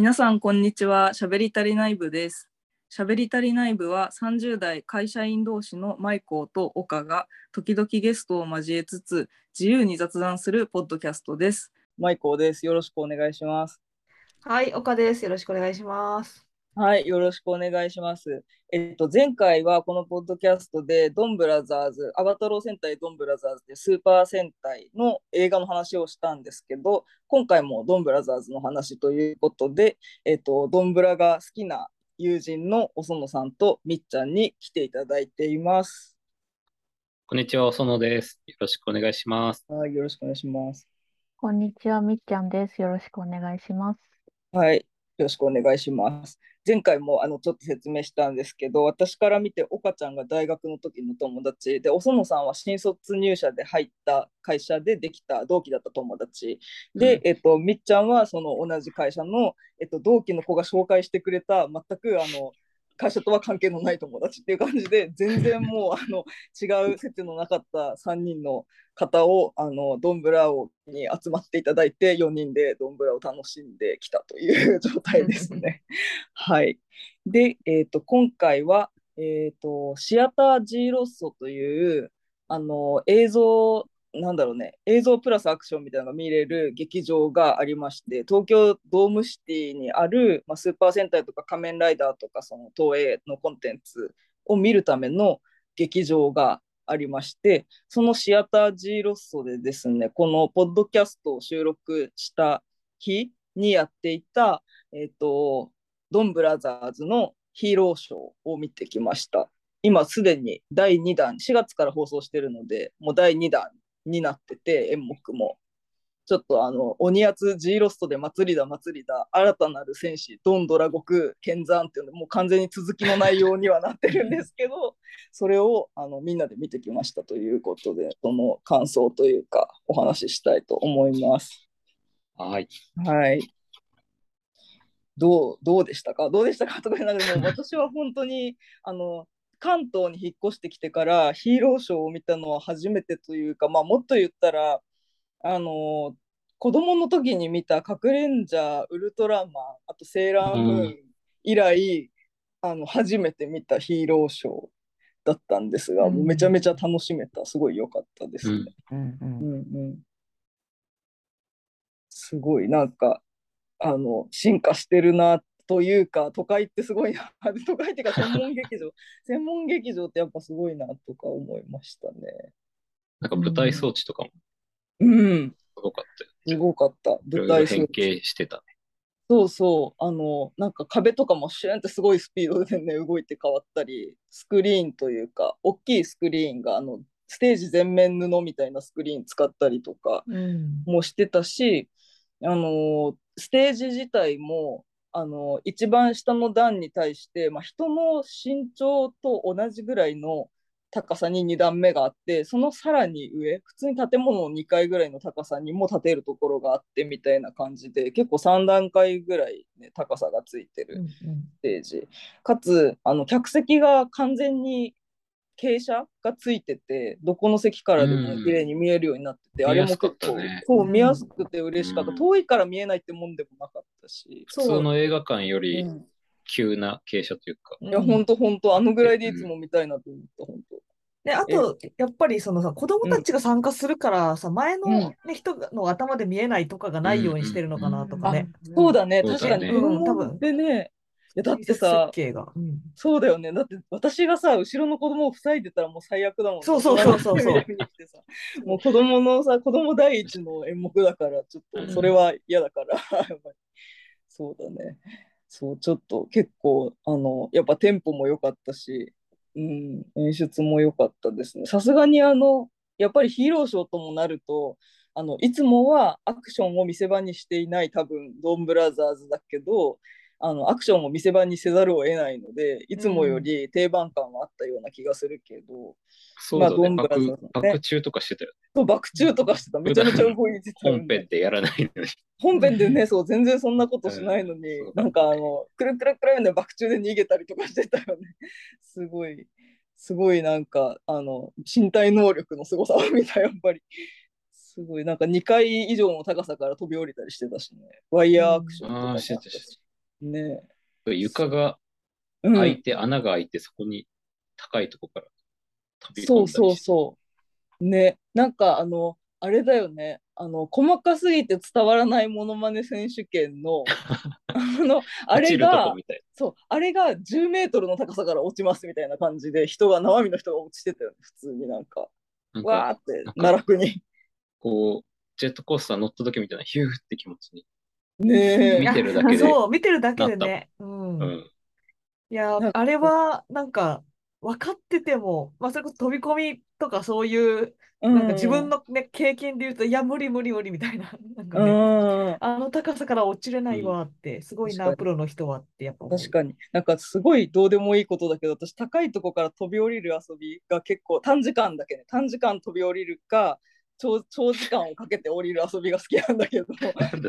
皆さん、こんにちは。しゃべり足りない部です。しゃべり足りない部は30代会社員同士のマイコーと岡が時々ゲストを交えつつ自由に雑談するポッドキャストです。マイコーです。よろしくお願いします。はい、岡です。よろしくお願いします。はい、よろしくお願いします。えっと、前回はこのポッドキャストで、ドンブラザーズ、アバタロー戦隊ドンブラザーズでスーパー戦隊の映画の話をしたんですけど、今回もドンブラザーズの話ということで、えっと、ドンブラが好きな友人のおそのさんとみっちゃんに来ていただいています。こんにちは、園です。よろしくお願いします。はい、よろしくお願いします。こんにちは、みっちゃんです。よろしくお願いします。はい、よろしくお願いします。前回もあのちょっと説明したんですけど、私から見て岡ちゃんが大学の時の友達で、お園さんは新卒入社で入った会社でできた同期だった友達。で、うん。えっと、みっちゃんはその同じ会社の、えっと、同期の子が紹介してくれた全くあの会社とは関係のない友達っていう感じで 全然もうあの違う接のなかった3人の方をあのドンブラをに集まっていただいて4人でドンブラを楽しんできたという状態ですね。はい。で、えー、と今回は、えー、とシアター G ロッソというあの映像なんだろうね映像プラスアクションみたいなのが見れる劇場がありまして東京ドームシティにある、まあ、スーパー戦隊とか仮面ライダーとかその東映のコンテンツを見るための劇場がありましてそのシアター G ロッソでですねこのポッドキャストを収録した日にやっていた、えっ、とドンブラザーズのヒーローショーを見てきました。今すでに第2弾、4月から放送してるので、もう第2弾になってて、演目も。ちょっとあの、鬼圧 G ロストで祭りだ祭りだ、新たなる戦士、ドンドラゴク、剣山っていうのもう完全に続きの内容にはなってるんですけど、それをあのみんなで見てきましたということで、その感想というか、お話ししたいと思います。はい。はい。どう、どうでしたか？どうでしたか？とか言いながらも、私は本当に、あの、関東に引っ越してきてからヒーローショーを見たのは初めてというか、まあ、もっと言ったら、あの、子供の時に見たカクレンジャー、ウルトラマン、あとセーラームーン以来、あの、初めて見たヒーローショーだったんですが、うんもうめちゃめちゃ楽しめた。すごい良かったですね。うん。うんうんうんうんすごいなんかあの進化してるなというか都会ってすごいな 都会っていうか専門劇場 専門劇場ってやっぱすごいなとか思いましたね。なんか舞台装置とかもうん、すごかったよ。すごかった。舞台変置。形してたね。そうそう、あの、なんか壁とかもシューンってすごいスピードでね、動いて変わったり、スクリーンというか、大きいスクリーンが、あの、ステージ全面布みたいなスクリーン使ったりとか、うんもしてたし、あのステージ自体も、あの一番下の段に対して、まあ、人の身長と同じぐらいの高さに2段目があってそのさらに上普通に建物の2階ぐらいの高さにも建てるところがあってみたいな感じで結構3段階ぐらい、ね、高さがついてるうんステージ。かつあの客席が完全に傾斜がついててどこの席からでも綺麗に見えるようになってて、あれも結構ね。そううん見やすくて嬉しかった、うん遠いから見えないってもんでもなかったし、普通の映画館ようりん。急な傾斜というか。いやほんとほんとあのぐらいでいつも見たいなと思ったほん。とで、あと、やっぱりそのさ、子供たちが参加するからさ、前の、ね人の頭で見えないとかがないようにしてるのかなとかね。そうだね確かに。うん子供でね。いやだって設さそうだよね。だって私がさ後ろの子供を塞いでたらもう最悪だもんね。そうそうそうそう。そう。もう子供のさ子供第一の演目だからちょっとそれは嫌だから、そうだね。そうちょっと結構あのやっぱテンポも良かったし、うん、演出も良かったですね。さすがにあのやっぱりヒーローショーともなるとあのいつもはアクションを見せ場にしていない多分ドンブラザーズだけどあのアクションを見せ場にせざるを得ないのでいつもより定番感はあったような気がするけど、そうだね。まあどんぶら爆さんね爆中とかしてたよね。そう爆中とかしてためちゃめちゃ動いてた本編でやらないのに。本編でね、そう、全然そんなことしないのに、うんなんかあの、くるくるくるで爆中で逃げたりとかしてたよね。すごい、すごいなんか、あの、身体能力の凄さを見た、やっぱり。すごい、なんか2階以上の高さから飛び降りたりしてたしね。ワイヤーアクションとかしてたしね床がうん開いて、穴が開いて、そこに高いとこから飛び込んそうそうそう。ね、なんかあの、あれだよね。あの、細かすぎて伝わらないモノマネ選手権の、あの、あれがそう、あれが10メートルの高さから落ちますみたいな感じで、人が、生身の人が落ちてたよね、普通になんか、んか、わーって奈落に。こう、ジェットコースター乗った時みたいな、ヒューって気持ちに。ねえ見。てるだけでそう、見てるだけでね。うん。うん。いやあれは、なんか、分かってても、まあ、それこそ飛び込みとかそういう、なんか自分のね、経験で言うと、いや、無理無理無理みたいな、なんかうね、ん、あの高さから落ちれないわって、すごいな、プロの人はって、やっぱ。確かに。なんかすごいどうでもいいことだけど、私、高いとこから飛び降りる遊びが結構短時間だけね、短時間飛び降りるか、長長時間をかけて降りる遊びが好きなんだけど、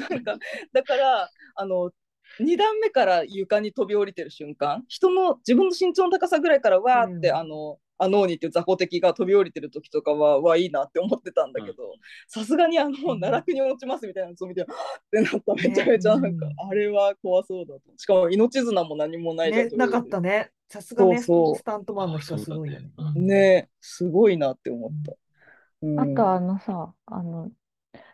なんかだからあの2段目から床に飛び降りてる瞬間人の自分の身長の高さぐらいからわーって、うん。あのアノーニっていう雑魚敵が飛び降りてる時とかはわいいなって思ってたんだけどさすがにあのうん。奈落に落ちますみたいなやつを見て、はぁってなった。めちゃめちゃなんか、ねあれは怖そうだと。しかも命綱も何もないね、なかったね。さすがね、スタントマンの人はすごいよね。ねすごいなって思った、うんあとあのさ、あの、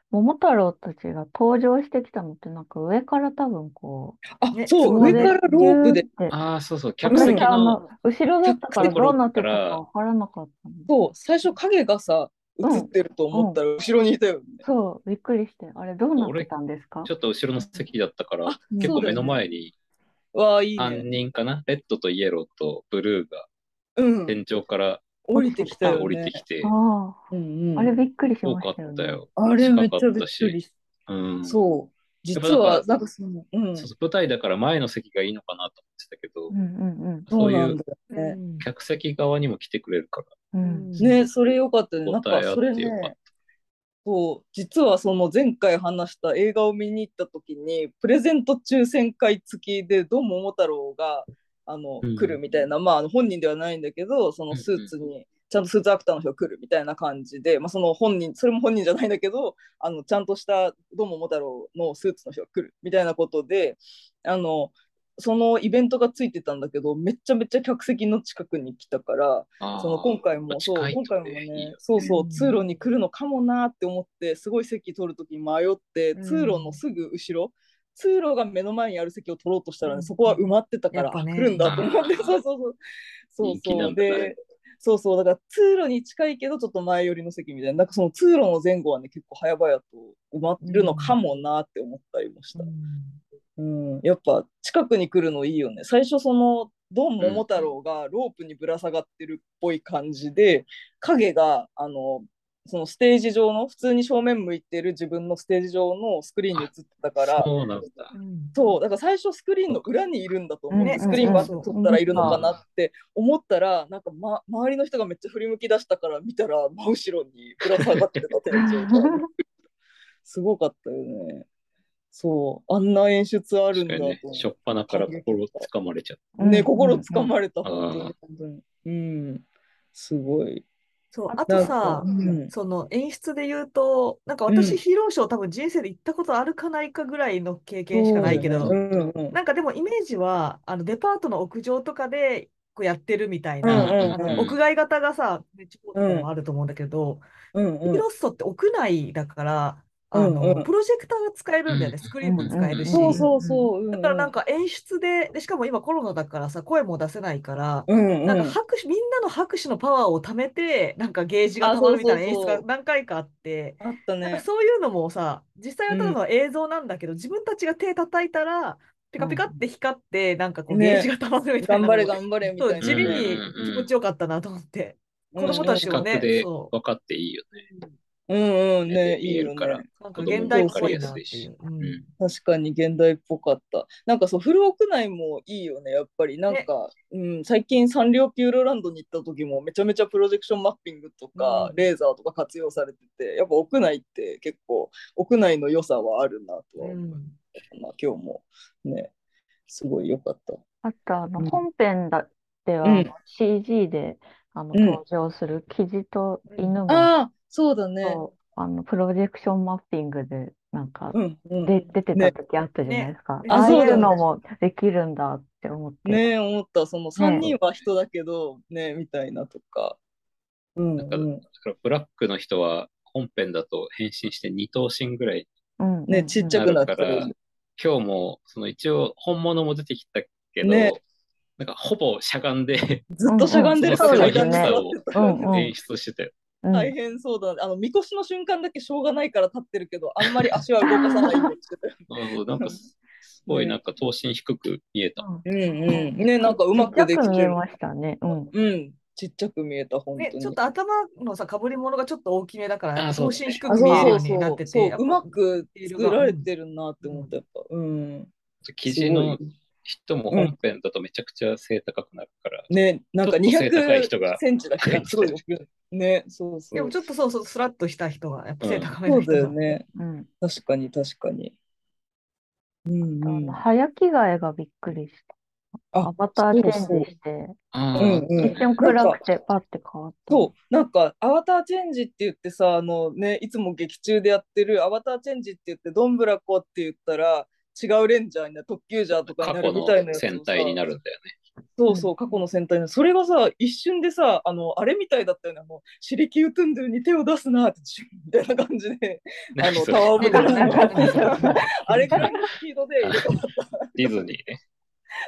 桃太郎たちが登場してきたのってなんか上から多分こあねそう上からロープで。ギューって。ああ、そうそう、客席私あの、の、後ろだったからどうなってたかわからなかったの。そう最初影がさ映ってると思ったら後ろにいたよね、そう、びっくりして。あれどうなってたんですか？ちょっと後ろの席だったからあ、結構目のそうだよね。前にわあいい3ね人かな、レッドとイエローとブルーがうん。天井から降りてきたよね。降りてきて、あうんうんあ、あれびっくりしましたよね。ったよ。あれめっちゃびっく近かったしりしうん。そう。実は、なんかその、うん。そうそう舞台だから前の席がいいのかなと思ってたけど、うんうんそうんだようね。ん客席側にも来てくれるから、うん。うん。ね、それよかったね。なんかそれね、そう、実はその前回話した映画を見に行った時に、プレゼント抽選会付きで、ドン桃太郎があの、うん。来るみたいな、まああの本人ではないんだけど、そのスーツに、ちゃんとスーツアクターの人が来るみたいな感じで、まあ、その本人、それも本人じゃないんだけど、あのちゃんとしたドン桃太郎のスーツの人が来るみたいなことで、あのそのイベントがついてたんだけど、めっちゃめっちゃ客席の近くに来たから、た。その今回も、そう、今回もとねねよ、そうそうう、ん通路に来るのかもなって思って、すごい席取るときに迷って、うん。通路のすぐ後ろ、通路が目の前にある席を取ろうとしたらね、うん。そこは埋まってたから、やっぱね。あ来るんだと思って、そうそうそう。そうそう。で、そうそう、だから通路に近いけど、ちょっと前寄りの席みたいな、なんかその通路の前後はね、結構早々と埋まってるのかもなって思ったりもした。うん、やっぱ近くに来るのいいよね。最初そのドン桃太郎がロープにぶら下がってるっぽい感じで、影があのそのステージ上の普通に正面向いてる自分のステージ上のスクリーンに映ってたから、そうなんだ。うんそうだから最初スクリーンの裏にいるんだと思う、ねスクリーンバッうんク撮ったらいるのかなって思ったら、なんか、ま、周りの人がめっちゃ振り向き出したから見たら真後ろにぶら下がってた天井がすごかったよね。そう、あんな演出あるんだと思確かにね、初っ端から心をつかまれちゃっう。ね、うん心つかまれた、ん本当に、本当に。うん、すごい。そう、あとさ、うん。その演出で言うと、なんかうん。私、ヒーローショー多分人生で行ったことあるかないかぐらいの経験しかないけどう、んうんうんなんかでもイメージは、あのデパートの屋上とかでこうやってるみたいうんうんな、うんあの屋外型がさ、地方とかもあると思うんだけど、うんうん。ヒロッソって屋内だから、あうんうん。のプロジェクターが使えるんだよね、うん。スクリーンも使えるし。そうそうそう。うんだからなんか演出で、でしかも今コロナだからさ、声も出せないから、うんうん、なんか拍手、みんなの拍手のパワーを貯めて、なんかゲージが溜まるみたいな演出が何回かあって、あったなんかね。そういうのもさ、実際はただの映像なんだけど、自分たちが手叩いたら、ピカピカって光って、なんかこうね。ゲージが溜まるみたいな頑張れ頑張れみたそ、いうなね。地味にうん気持ちよかったなと思って。うん。子供たちもね近くでそ分かっていいよね。うんうんね、見いいよね。なんか子供現代っぽいなってい。う。うんうん確かに現代っぽかった。なんかそう、フル屋内もいいよね、やっぱり。なんか、うん、最近サンリオピューロランドに行った時もめちゃめちゃプロジェクションマッピングとか、うんレーザーとか活用されてて、やっぱ屋内って結構、屋内の良さはあるなとは思う今日も。ね、すごい良かった。あとあのうん本編だではうん CG であのうん登場するキジと犬もああ、そうだね。そうあのプロジェクションマッピングでなんか、うんうん。で、出てたね時あったじゃないですか。ねああいうのもできるんだって思って。ねえ、思った。その3人は人だけど、ね、みたいなとか。うんなんかうん。だからブラックの人は本編だと変身して二頭身ぐらいうんね、ちっちゃくなってなるからる。今日もその一応本物も出てきたけど、ねなんかほぼしゃがんでずっとしゃがんでるそうですね間に座ってたうんうん演出してたよ。うん大変そうだね。あの、みこしの瞬間だけしょうがないから立ってるけど、あんまり足は動かさないようにしてた なんかすすごいなんか頭身低く見えた。うんうんうん。ね、なんかうまくでちっちゃくきてる。見えましたね。うん。うん。ちっちゃく見えた、本ね、当に。ちょっと頭のさ、かぶり物がちょっと大きめだから、あそう頭身低く見えるよそううになってて、そうまく作られてるなって思った、やっぱ。うん。記事の人も本編だとめちゃくちゃ背高くなるから、ね、なんかちょっと背高い人200がセンチだけど、すごい。ね、そうそう。でもちょっとそうそう、スラッとした人が、やっぱ背高めそうだの人が。よね。うん。確かに、確かに。うんあうんの、。早着替えがびっくりした。あアバターチェンジそうそうして、あうんーうん一瞬暗くてパッて変わった。そう、なんか、アバターチェンジって言ってさ、あのね、いつも劇中でやってるアバターチェンジって言って、どんぶらこって言ったら、違うレンジャーになる、特急ジャーとかになるみたいな戦隊になるんだよね。そうそう、過去の戦隊の、それがさ、一瞬でさ、あの、あれみたいだったよね、あの、シリキウトゥンドゥに手を出すなって、シュンみたいな感じで、あの、タワーオブあれぐらいのスピードで入れ替わった。ディズニー。ね。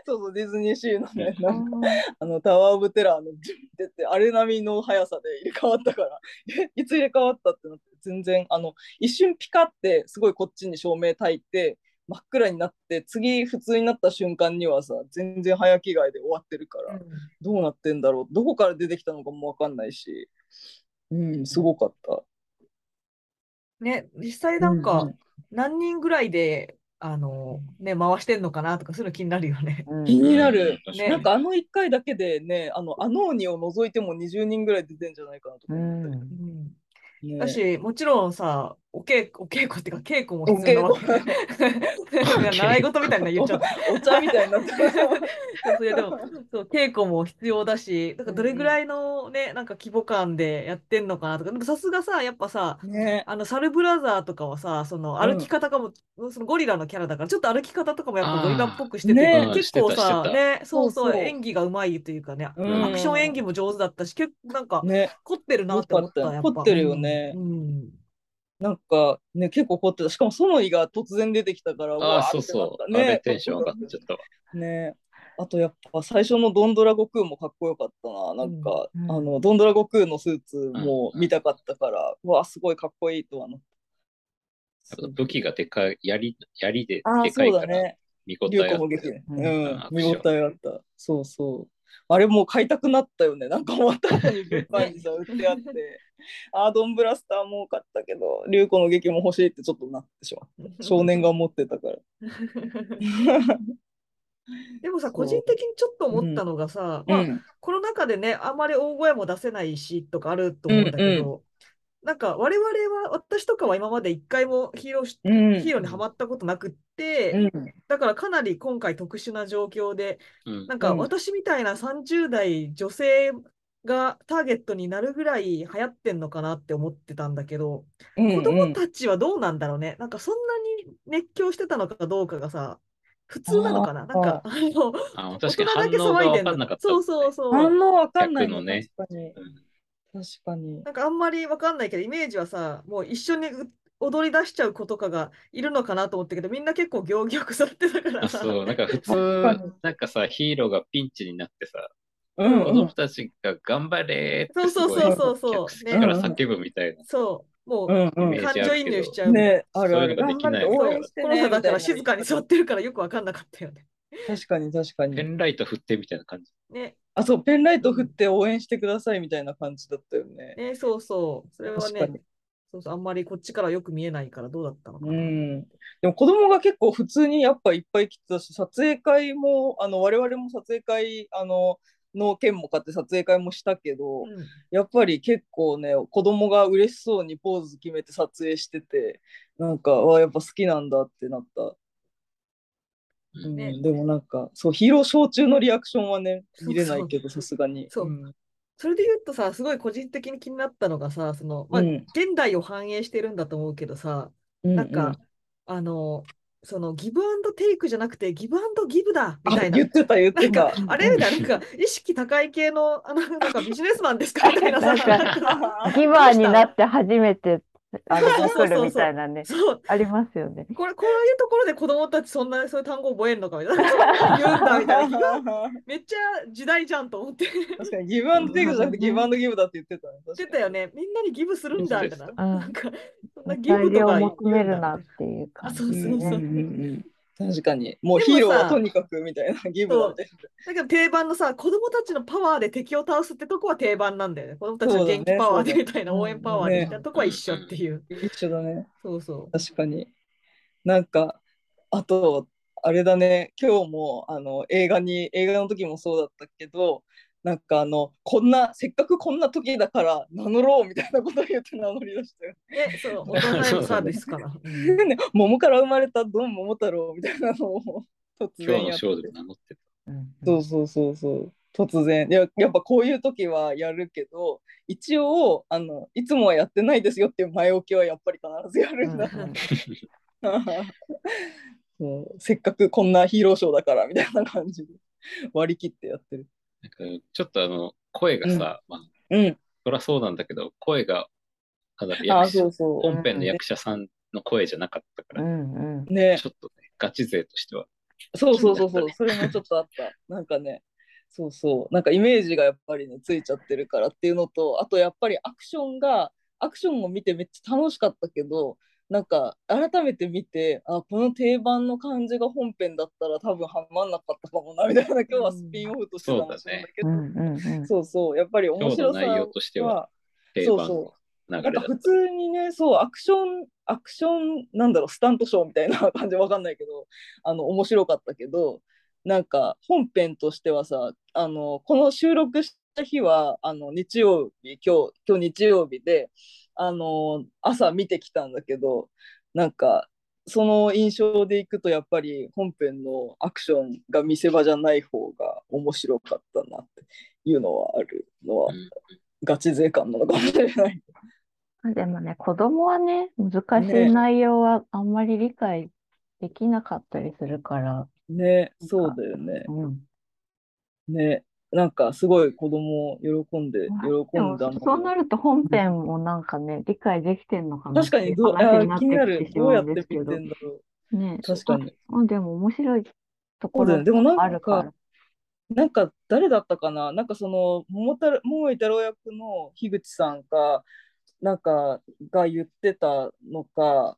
そうそう、ディズニーシーのね、あなんかーあのタワー・オブ・テラーのジュンってってあれ並みの速さで入れ替わったから。えいつ入れ替わったってなって全然あの一瞬ピカってすごいこっちに照明焚いて真っ暗になって次普通になった瞬間にはさ全然早着替えで終わってるから、どうなってんだろうどこから出てきたのかも分かんないしうんすごかった。ね、実際なんうかん、何人ぐらいで、あの、ね、回してんのかなとか、そういうの気になるよね。うん。気になる、うんねなんかあの1回だけでねあのあの鬼を除いても20人ぐらい出てんじゃないかなと思って、ん。うん。ねだし、もちろんさ、お稽古、お稽古っていうか、稽古もお必要 なわけ。習い事みたいな言っちゃった。お茶みたいになってる そういやでもそう稽古も必要だし、だからどれぐらいのね、なんか規模感でやってんのかなとか、でもさすがさ、やっぱさ、ね。あのサルブラザーとかはさ、その歩き方かも、そのゴリラのキャラだから、ちょっと歩き方とかもやっぱゴリラっぽくしてて、ね結構さ、ね、そうそう、そうそう。演技がうまいというかね、うん。アクション演技も上手だったし、結構なんかね。凝ってるなって思った、よかったやっぱ。凝ってるよね。うん。なんかね結構凝ってた。しかもソノイが突然出てきたからあそうそう。たあれテンション上がっちゃったわ。ね。あとやっぱ最初のドンドラ悟空もかっこよかったな。なんか、うん。あのドンドラ悟空のスーツも見たかったから、うわすごいかっこいいとはなっやっぱ武器がでかい、槍、槍ででかいうから、だね。見応竜えあっ子も劇ねううん。見応えあった。そうそうあれもう買いたくなったよね。なんか終わった後に物販にさ売ってあって。アードンブラスターも買ったけど竜子の劇も欲しいってちょっとなってしまった少年が持ってたから。でもさ、個人的にちょっと思ったのがさ、まあ、うん。コロナ禍でね、あんまり大声も出せないしとかあると思うんだけど、なんか我々は、私とかは今まで一回もヒーローし、うん。ヒーローにはまったことなくって、うん。だからかなり今回特殊な状況で、うん。なんかうん私みたいな30代女性がターゲットになるぐらい流行ってんのかなって思ってたんだけど、うん子供たちはどうなんだろうね。なんかそんなに熱狂してたのかどうかがさ、普通なのかな。なんか、あの、あ大人だけ騒いでん反応が分かんなかったもんね。そうそうそう。反応わかんないのね。確かに確かに。なんかあんまりわかんないけど、イメージはさ、もう一緒にう踊り出しちゃう子とかがいるのかなと思ったけど、みんな結構行儀よくされてたから。さ。あそう、なんか普通なんかさ、ヒーローがピンチになってさ、うん子供たちが頑張れーってすごいそうそうそうそうそう客席から叫ぶみたいな。そう、もう、うんうん。感情移入しちゃう。ねあるある。そういうのができない。頑張って応援してねコロナだからみたいな静かに座ってるからよくわかんなかったよね。確かに確かペにンライト振ってみたいな感じ。ね、あそうペンライト振って応援してくださいみたいな感じだったよね。ね、そうそう。それはね、そうそう、あんまりこっちからよく見えないからどうだったのかな。うん。でも子供が結構普通にやっぱいっぱい来てたし撮影会もあの我々も撮影会あのの券も買って撮影会もしたけど、うん。やっぱり結構ね子供が嬉しそうにポーズ決めて撮影しててなんかわやっぱ好きなんだってなった、うん。ね。でもなんかそうヒーローショー中のリアクションはね見れないけどさすがに。そう。ん。それで言うとさ、すごい個人的に気になったのがさ、その、まあ、うん。現代を反映してるんだと思うけどさ、うんなんか、あの、そのギブアンドテイクじゃなくてギブアンドギブだみあたいな。言ってた言ってた。あれみたいな、なんか意識高い系の、あの、なんかビジネスマンですか？みたいなさ、ギバーになって初めて、あの、そうそうそうそう来るみたいなね、そう、ありますよね。これ、こういうところで子供たちそんな、そういう単語覚えるのかみたいな、言うんだみたいな。めっちゃ時代じゃんと思って。確かにギブアンドテイクじゃなくてギブアンドギブだって言ってたね。言ってたよね。みんなにギブするんだみたいな。うんなんか、そんなギブとか言求めるなっていう感あそうじ。そうそううんうんうん確かに。もうヒーローはとにかくみたいなギブだって。だけど定番のさ、子供たちのパワーで敵を倒すってとこは定番なんだよね。子供たちの元気パワーでみたいな、応援パワーでみたいなとこは一緒っていう。一緒だね。そうそう。確かに。なんか、あと、あれだね、今日もあの映画に、映画の時もそうだったけど、なんかあの、こんな、せっかくこんな時だから名乗ろうみたいなことを言って名乗り出したよ。え、そう、大人へのサービスかな。う んね桃から生まれたドン桃太郎みたいなのを突今日の然やってショーで名乗ってた。うんそうそうそうそう。突然いややっぱこういう時はやるけど一応あのいつもはやってないですよっていう前置きはやっぱり必ずやるんだ、うんうん そうせっかくこんなヒーローショーだからみたいな感じで割り切ってやってる。なんかちょっとあの、声がさ、まあ、うん。そりゃそうなんだけど、声が、あ役者そうそう。本編の役者さんの声じゃなかったから、うんうんねちょっとね、ガチ勢としては。そうそうそうそう、気それもちょっとあった。なんかね、そうそう、なんかイメージがやっぱりね、ついちゃってるからっていうのと、あとやっぱりアクションが、アクションを見てめっちゃ楽しかったけど、なんか改めて見て、あ、この定番の感じが本編だったら多分ハマんなかったかもなみたいな、今日はスピンオフとしてたんだけど、うんそうそう、やっぱり面白さの内容としてはは、定番そう。なんか普通にね、そう、アクション、アクション、なんだろう、スタントショーみたいな感じわかんないけど、あの、面白かったけど、なんか本編としてはさ、あの、この収録した日は、あの、日曜日、今日、今日日曜日で、あの、朝見てきたんだけど、なんか、その印象でいくと、やっぱり本編のアクションが見せ場じゃない方が面白かったなっていうのはあるのはう、んガチ勢感なのかもしれない。でもね、子供はね、難しねい内容はあんまり理解できなかったりするから、ね、そうだよね。うん。ね、なんかすごい子供喜んで、まあ喜んだのそうなると本編もなんかね、理解できてんのかな確かにどう、気になる。どうやって見てんだろう。ね、確かに。あ、でも面白いとそころうだよね。でもなんあるからか、。なんか誰だったかななんかその、桃太郎桃井太郎役の樋口さんか、なんかが言ってたのか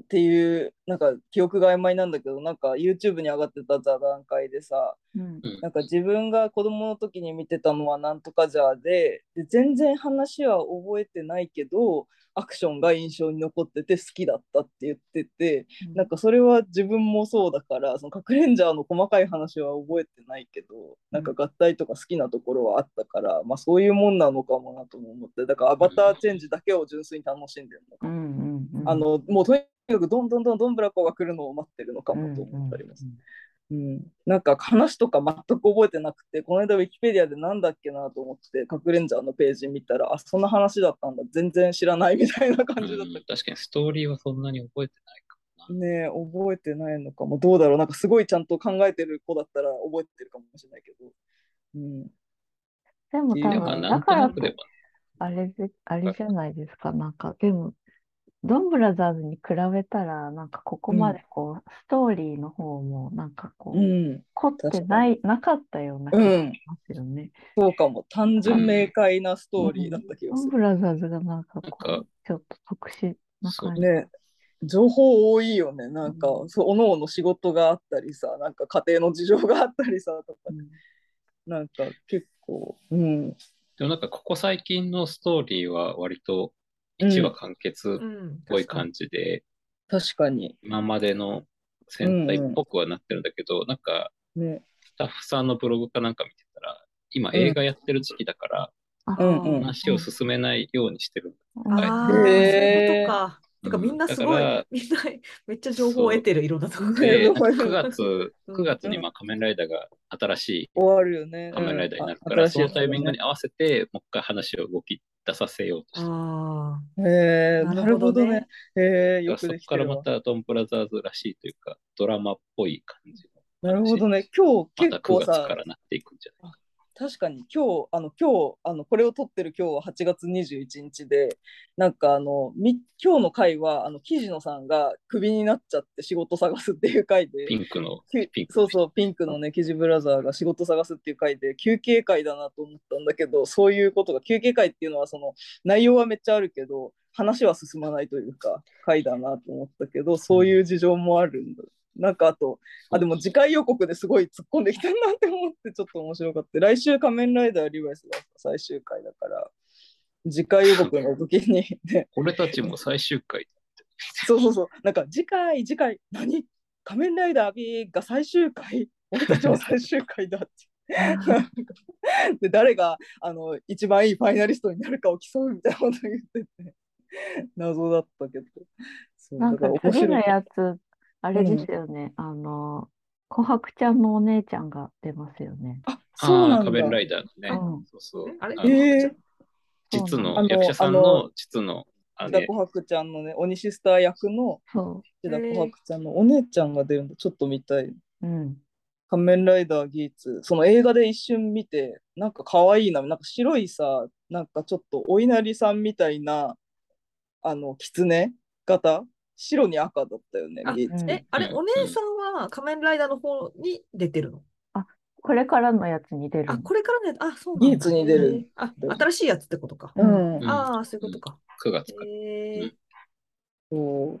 っていう、なんか記憶が曖昧なんだけど、なんか YouTube に上がってた座談会でさ、うん。うん。なんか自分が子供の時に見てたのはなんとかじゃでで全然話は覚えてないけどアクションが印象に残ってて好きだったって言っててなんかそれは自分もそうだからその核レンジャーの細かい話は覚えてないけどなんか合体とか好きなところはあったから、まあそういうもんなのかもなとも思ってだからアバターチェンジだけを純粋に楽しんでるのかうも、んうんうん。あのもうとにかくどんどんどんどんブラコが来るのを待ってるのかもと思ったります。うん、なんか話とか全く覚えてなくて、この間ウィキペディアでなんだっけなと思って、カクレンジャーのページ見たら、あ、そんな話だったんだ、全然知らないみたいな感じだっうん確かにストーリーはそんなに覚えてないかた。ねえ覚えてないのかも。どうだろうなんかすごいちゃんと考えてる子だったら覚えてるかもしれないけど。うん。でも多。分、だから、あれ、あれじゃないですか。なんか、でも、ドンブラザーズに比べたら、なんかここまでこう、ストーリーの方も、なんかこう、うん。凝ってない、なかったような気がうんしますよね。そうかも。単純明快なストーリーだった気がすドンブラザーズがなんかこう、ちょっと特殊な感じ。る。ね情報多いよね。なんか、うんそう、おのおの仕事があったりさ、なんか家庭の事情があったりさ、とか、うんなんか結構、うん。でもなんかここ最近のストーリーは割と1話完結っうん。ぽい感じで、確かに。今までの戦隊っぽくはなってるんだけど、なんかね。スタッフさんのブログかなんか見てたら、今映画やってる時期だから、あうんうん話を進めないようにしてる。うんああ、そういうことか。てかみんなすごいみんなめっちゃ情報を得てる、いろんなところねで。で、なんかうん9月、うん9月にまあ仮面ライダーが新しい終わるよね。仮面ライダーになるから、うんそのタイミングにあ合わせて、もう一回話を動き出させようとして。あえー、ななるほどねどね。えー、よくそこからま。たドンブラザーズらしいというか、ドラマっぽい感じのなるほどね。今日また9結構さ月か、らなっていくんじゃない確かに今日、あの、今日、あの、これを撮ってる今日は8月21日で、なんかあの、み、今日の回は、あの、木野さんがクビになっちゃって仕事探すっていう回で、ピンクの、きピンクのそうそう、ピンクのね、キジブラザーが仕事探すっていう回で、休憩会だなと思ったんだけど、そういうことが、休憩会っていうのは、その、内容はめっちゃあるけど、話は進まないというか、回だなと思ったけど、そういう事情もあるんだ。なんかあと、あ、でも次回予告ですごい突っ込んできたなって思って、ちょっと面白かった。来週仮面ライダーリバイスが最終回だから、次回予告の時に、ね、俺たちも最終回。そうそうそう。なんか次回、次回、何？仮面ライダー B が最終回？俺たちも最終回だって。で誰があの一番いいファイナリストになるかを競うみたいなこと言ってて、謎だったけど。そうなんかだから面次の白い。やつ、あれですよね。あの、琥珀ちゃんのお姉ちゃんが出ますよね。あ、そうなんだ。仮面ライダーのね。うんそうそう。あれ？のえー、実のの役者さんあのの実の姉。千田琥珀ちゃんのね、鬼シスター役のそ千田琥珀ちゃんのお姉ちゃんが出るんだ。ちょっと見たい。う。うん。仮面ライダーギーツ、その映画で一瞬見て、なんか可愛いな、なんか白いさ、なんかちょっとお稲荷さんみたいな、あの、狐型白に赤だったよね、あえ、あれ、うんお姉さんは仮面ライダーの方に出てるの？これからのやつに出るあ、の。これからね、あ、そうなんだ。ギーツに出るあ、新しいやつってことか。うん、うんああ、そういうことか。9月から。へーそう。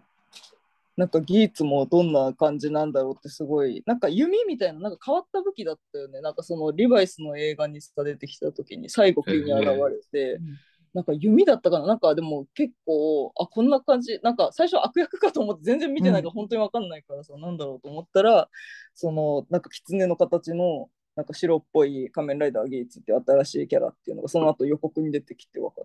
なんかギーツもどんな感じなんだろうってすごい、なんか弓みたいな、なんか変わった武器だったよね。なんかそのリバイスの映画にさ出てきた時に最後急に現れて、うんなんか弓だったかな？なんかでも結構、あ、こんな感じ、なんか最初悪役かと思って全然見てないから本当にわかんないからさ、なんだろうと思ったら、そのなんか狐の形のなんか白っぽい仮面ライダーギーツって新しいキャラっていうのがその後予告に出てきて分かっ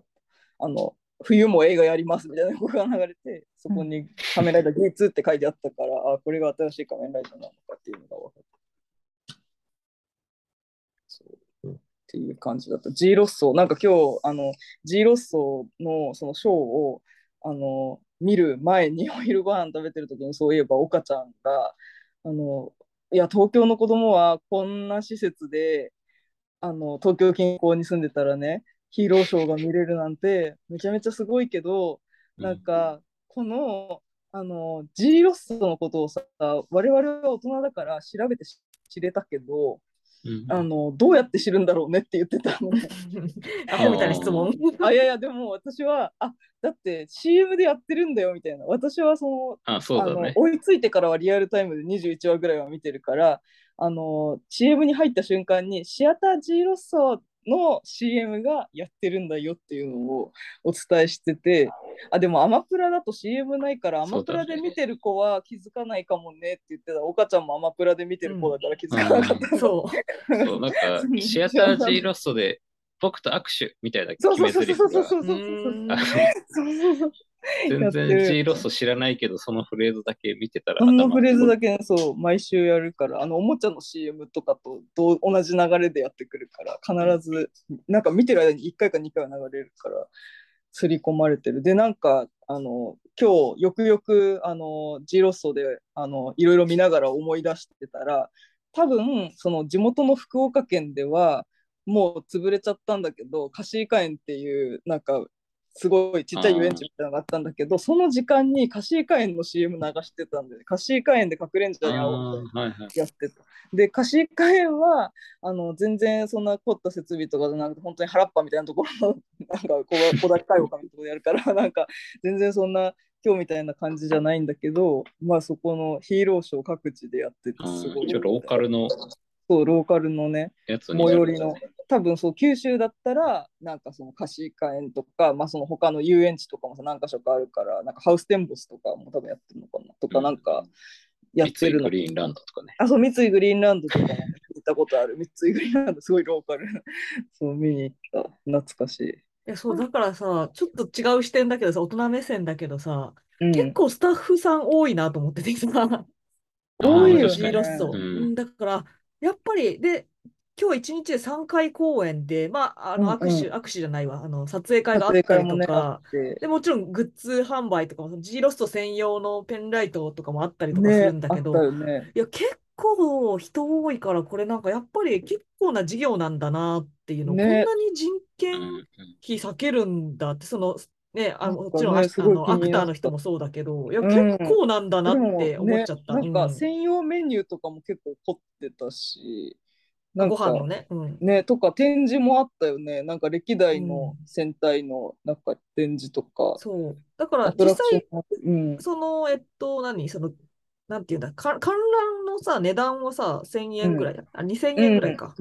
た。あの、冬も映画やりますみたいな予告が流れて、そこに仮面ライダーギーツって書いてあったから、あ、これが新しい仮面ライダーなのかっていうのが分かった。そうっていう感じだった。G ロッソー、なんか今日、あの、G ロッソーのそのショーを、あの、見る前にお昼ご飯食べてる時にそういえば岡ちゃんが、あの、いや、東京の子供はこんな施設で、あの、東京近郊に住んでたらね、ヒーローショーが見れるなんてめちゃめちゃすごいけど、なんか、この、あの、G ロッソのことをさ、我々は大人だから調べて知れたけど、うんあの、どうやって知るんだろうねって言ってたのね。アホみたいな質問。あ、いやいや、でも私は、あ、だって CM でやってるんだよみたいな。私はその、あ、そうあのだね。追いついてからはリアルタイムで21話ぐらいは見てるから、あの、CM に入った瞬間に、シアター G ロッソの CM がやってるんだよっていうのをお伝えしてて、あ、でもアマプラだと CM ないから、アマプラで見てる子は気づかないかもねって言ってた。岡ちゃんもアマプラで見てる子だから気づかなかった。そう。そう、なんか、シアター G ロストで、僕と握手みたいなそう決そうそうそうそうそうそううんあのそうそうそう。全然 G ロスト知らないけど、そのフレーズだけ見てたらそのフレーズだけ。けそう毎週やるからあのおもちゃの CM とかとどう同じ流れでやってくるから必ずなんか見てる間に1回か2回は流れるから刷り込まれてるでなんかあの今日よくよくあの G ロッソであのいろいろ見ながら思い出してたら多分その地元の福岡県ではもう潰れちゃったんだけど貸し会園っていうなんかすごいちっちゃい遊園地みたいなのがあったんだけどその時間に貸し会園の CM 流してたんで貸し会園で隠れんじゃにあ会おうみたいなーはいはい。やってた。で、貸し会園は、あの、全然そんな凝った設備とかじゃなくて、本当に原っぱみたいなところの、なんか、小高い丘みたいなところでやるから、なんか、全然そんな、今日みたいな感じじゃないんだけど、まあ、そこのヒーローショー各地でやってて、すごい。一応ローカルのそう、ローカルのね、やつに。最寄りの、多分そう、九州だったら、なんかその貸し会園とか、まあその他の遊園地とかもさ、何か所かあるから、なんかハウステンボスとかも多分やってるのかなとか、うんなんか、やってるの三井グリーンランドとかね。あ、そう、三井グリーンランドとかも行ったことある。三井グリーンランド、すごいローカル。そう、見に行った。懐かしい。いや、そう、だからさ、ちょっと違う視点だけどさ、大人目線だけどさ、うん、結構スタッフさん多いなと思っててさ、多いよねうんだから、やっぱり、で、今日一日で3回公演で、まあ、あのうんうん。握手、握手じゃないわ、あの撮影会があったりとか。で、もちろんグッズ販売とかも、G ロスト専用のペンライトとかもあったりとかするんだけど。いや、結構人多いから、これなんかやっぱり結構な事業なんだなっていうの、こんね、なに人うん件うん。費避けるんだって、その、ね、あの、もちろんあ、かね、すあの、アクターの。人もそうだけど、いや、う結ん。構なんだなでって思っちゃった。なんかうん。専用メニューとかも結構凝ってたし、なんか飯のね、うん。ね、とか展示もあったよね。なんか歴う代のん。戦隊のなんか展示とか、そう。だから実際。その、えっと、何？その、なんていうんだ、か観覧のさ、値段はさ、1000うん。円ぐらいだ。あ、2000うん。円ぐらいか。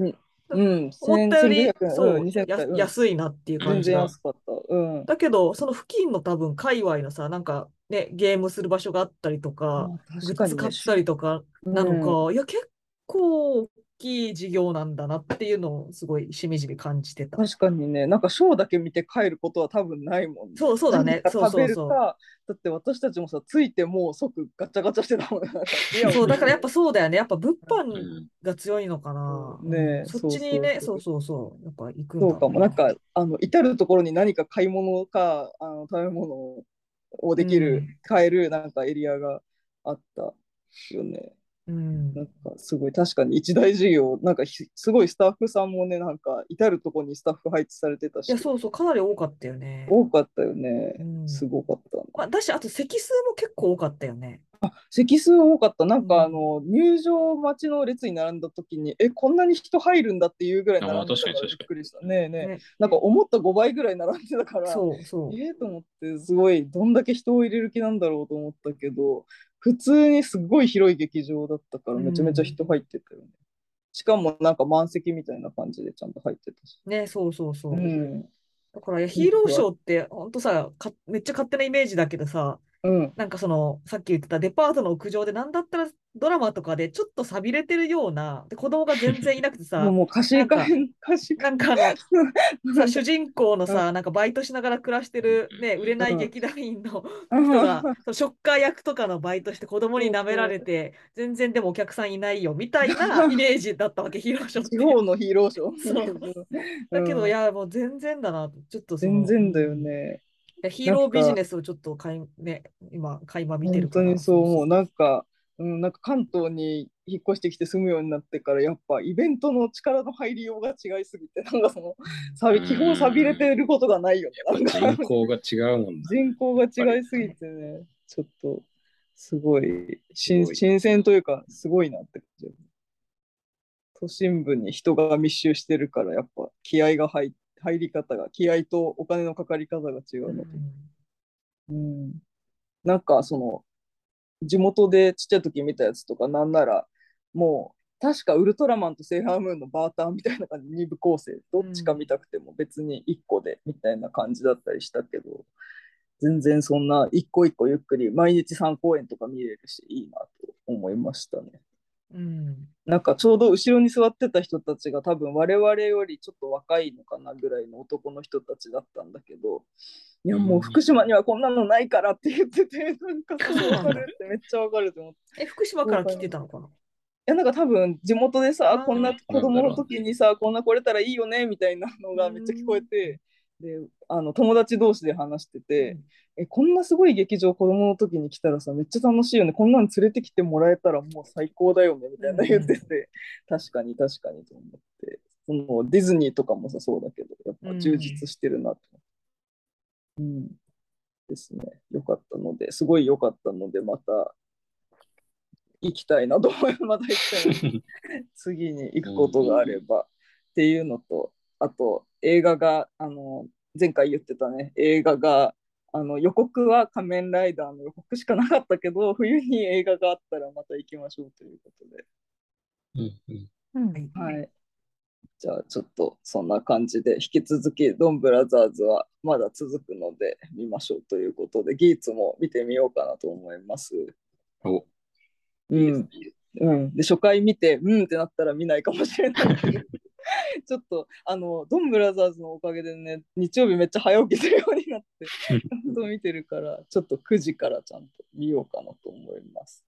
にうん。思ったより、1500円。そうう、ん。2000や。安いなっていう感全じが。然安かった。うん。だけど、その付近の多分、界隈のさ、なんかね、ゲームする場所があったりとか、かにね。ッズ買っしたりとかうなのん。か、いや、結構大きい事業なんだなっていうのをすごいしみじみ感じてた。確かにね、なんかショーだけ見て帰ることは多分ないもんね。そう、そうだね。そうそうそるか、だって私たちもさ、ついてもう即ガチャガチャしてたもんね。そう。だからやっぱそうだよね。やっぱ物う販んが強いのかな。うん。ねそっそうそうちにね、そ。そううそうそう。やっぱ行くんだそうかも。なんろか、あの、至るところに何か買い物か、あの、食べ物をうな。うできる、ん。買える、なんかエリアがあったよね。うん。なんか、すごい、確かに一大事業、なんかひ、すごいスタッフさんもね、なんか、至るところにスタッフ配置されてたいや、し、そうそう、かなり多かったよね。多かったようね。すん。ごかったな。まあ、だし、あと席数も結構多かったよね。席数多かった。なうんか、あん。の、入場待ちの列に並んだ時に、え、こんなに人入るんだっていうぐらいああ、並んで確かに確かたからびっくりした。ねえねえ。ね。なんか思った5倍ぐらい並んでたから、そうそええと思って、すごい、どんだけ人を入れる気なんだろうと思ったけど、普通にすごい広い劇場だったかう。ら、うめちゃめちゃん。人入ってたよね。しかもなんか満席みたいな感じでちゃんと入ってたし。ね、そうそううそう。ん。だから、ヒーロー。ショーって、ほんとさ、か、めっちゃ勝手なイメージだけどさ、うん。なんかその、さっき言ってたデパートの屋上で、なんだったらドラマとかでちょっと寂れてるような、で、子供が全然いなくて もう、さ、もうなんか、主人公のうんさ、なんかバイトしながら暮らしてる、ね、売れない劇団員のうん。人が、そのショッカー役とかのバイトして子供に舐められて、全然でもお客さんいないよ、みたいなイメージだったわけ、ヒーローショー。地方のヒーローショー。そう。だけど、うん。いや、もう全然だな、ちょっとそ全然だよね。やヒーロービジか、ネスをちょっとかい、ね、今、垣間見て本当にそう思う。なんか、うん、なんか関東に引っ越してきて住むようになってから、やっぱイベントの力の入りようが違いすぎて、なんかその、さ基本寂れん。てることがないよね。人口が違うもんな。人口が。違いすぎてね、ちょっと、すごい、す新、鮮というか、すごいなって感じ。都心部に人が密集してるから、やっぱ気合が入、入り方が、気合とお金のかかり方が違ううのと。ん。うん。なんか、その、地元でちっちゃい時見たやつとか、なんなら、もう、確かウルトラマンとセーラームーンのバーターみたいな感じ、二部構成、どっちか見たくても別に一個でみたいな感じだったりしたけど、全然そんな一個一個ゆっくり、毎日3公演とか見れるし、いいなと思いましたね。うん。なんかちょうど後ろに座ってた人たちが多分我々よりちょっと若いのかなぐらいの男の人たちだったんだけど、いやう。もうん福島にはこんなのないからって言ってて、なんかあ、そう。かるってめっちゃわかると思って。え、福島から来てたのかな？やなんか多分地元でさ、こんなあ子供の時にさ、こんな来れたらいいよねみたいなのがめっちゃ聞こえん。て、で、あの友達同士で話してうて、ん。え、こんなすごい劇場子供の時に来たらさ、めっちゃ楽しいよね。こんなの連れてきてもらえたらもう最高だよねみうたいな言っん。てて、確かに確かにと思って、そのディズニーとかもさ、そうだけど、やっうぱ充ん。実してるなと。うん、ですね。よかったので、すごい良かったので、また行きたいなと思います。また行きたい。次に行くことがあればっていうのと、あと映画が、あの、前回言ってたね、映画が、あの予告は仮面ライダーの予告しかなかったけど、冬に映画があったらまた行きましょうということで。うんうんうん。はい。はい。じゃあちょっとそんな感じで、引き続きドンブラザーズはまだ続くので見ましょうということで、ギーツも見てみようかなと思います。お、うん。うん。で、初回見て、うんってなったら見ないかもしれない ちょっと、あの、ドンブラザーズのおかげでね、日曜日めっちゃ早起きするようになって、ちゃんと見てるから、ちょっと9時からちゃんと見ようかなと思います。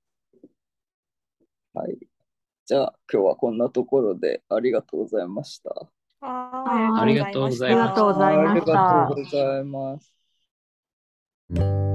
はい。じゃあ今日はこんなところでありがとうございました。はありがとうございました。ありがとうございました